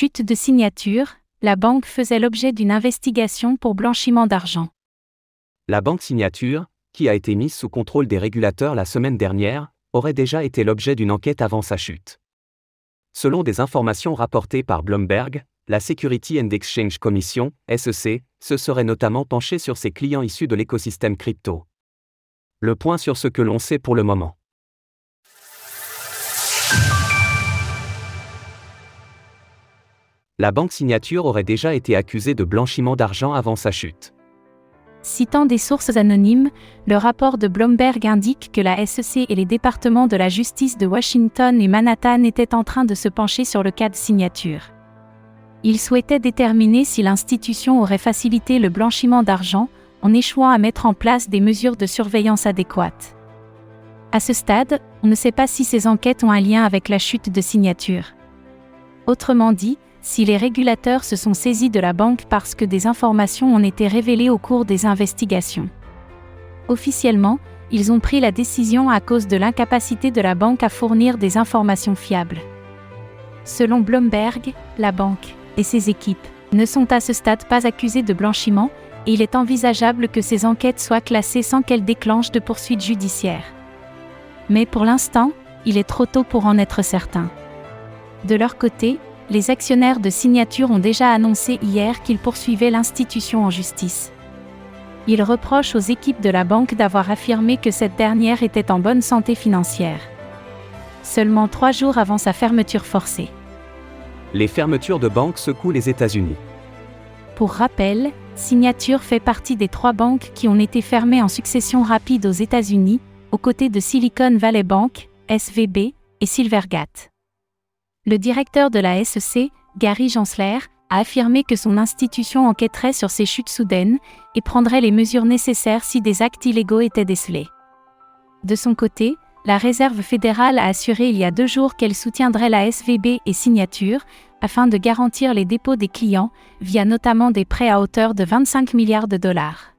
Chute de signature, la banque faisait l'objet d'une investigation pour blanchiment d'argent. La banque Signature, qui a été mise sous contrôle des régulateurs la semaine dernière, aurait déjà été l'objet d'une enquête avant sa chute. Selon des informations rapportées par Bloomberg, la Security and Exchange Commission, SEC, se serait notamment penchée sur ses clients issus de l'écosystème crypto. Le point sur ce que l'on sait pour le moment. La banque Signature aurait déjà été accusée de blanchiment d'argent avant sa chute. Citant des sources anonymes, le rapport de Bloomberg indique que la SEC et les départements de la justice de Washington et Manhattan étaient en train de se pencher sur le cas de signature. Ils souhaitaient déterminer si l'institution aurait facilité le blanchiment d'argent en échouant à mettre en place des mesures de surveillance adéquates. À ce stade, on ne sait pas si ces enquêtes ont un lien avec la chute de signature. Autrement dit, si les régulateurs se sont saisis de la banque parce que des informations ont été révélées au cours des investigations. Officiellement, ils ont pris la décision à cause de l'incapacité de la banque à fournir des informations fiables. Selon Bloomberg, la banque et ses équipes ne sont à ce stade pas accusées de blanchiment, et il est envisageable que ces enquêtes soient classées sans qu'elles déclenchent de poursuites judiciaires. Mais pour l'instant, il est trop tôt pour en être certain. De leur côté, les actionnaires de signature ont déjà annoncé hier qu'ils poursuivaient l'institution en justice. Ils reprochent aux équipes de la banque d'avoir affirmé que cette dernière était en bonne santé financière. Seulement trois jours avant sa fermeture forcée. Les fermetures de banques secouent les États-Unis. Pour rappel, Signature fait partie des trois banques qui ont été fermées en succession rapide aux États-Unis, aux côtés de Silicon Valley Bank, SVB, et Silvergate. Le directeur de la SEC, Gary Gensler, a affirmé que son institution enquêterait sur ces chutes soudaines et prendrait les mesures nécessaires si des actes illégaux étaient décelés. De son côté, la Réserve fédérale a assuré il y a deux jours qu'elle soutiendrait la SVB et Signature afin de garantir les dépôts des clients, via notamment des prêts à hauteur de 25 milliards de dollars.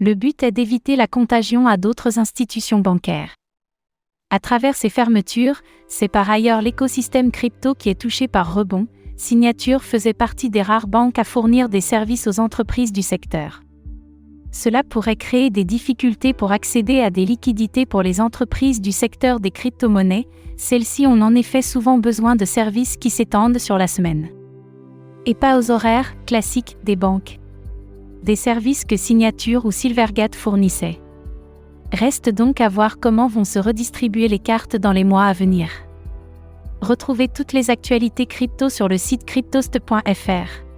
Le but est d'éviter la contagion à d'autres institutions bancaires. À travers ces fermetures, c'est par ailleurs l'écosystème crypto qui est touché par rebond. Signature faisait partie des rares banques à fournir des services aux entreprises du secteur. Cela pourrait créer des difficultés pour accéder à des liquidités pour les entreprises du secteur des crypto-monnaies, celles-ci ont en effet souvent besoin de services qui s'étendent sur la semaine. Et pas aux horaires classiques des banques. Des services que Signature ou Silvergate fournissaient. Reste donc à voir comment vont se redistribuer les cartes dans les mois à venir. Retrouvez toutes les actualités crypto sur le site cryptost.fr.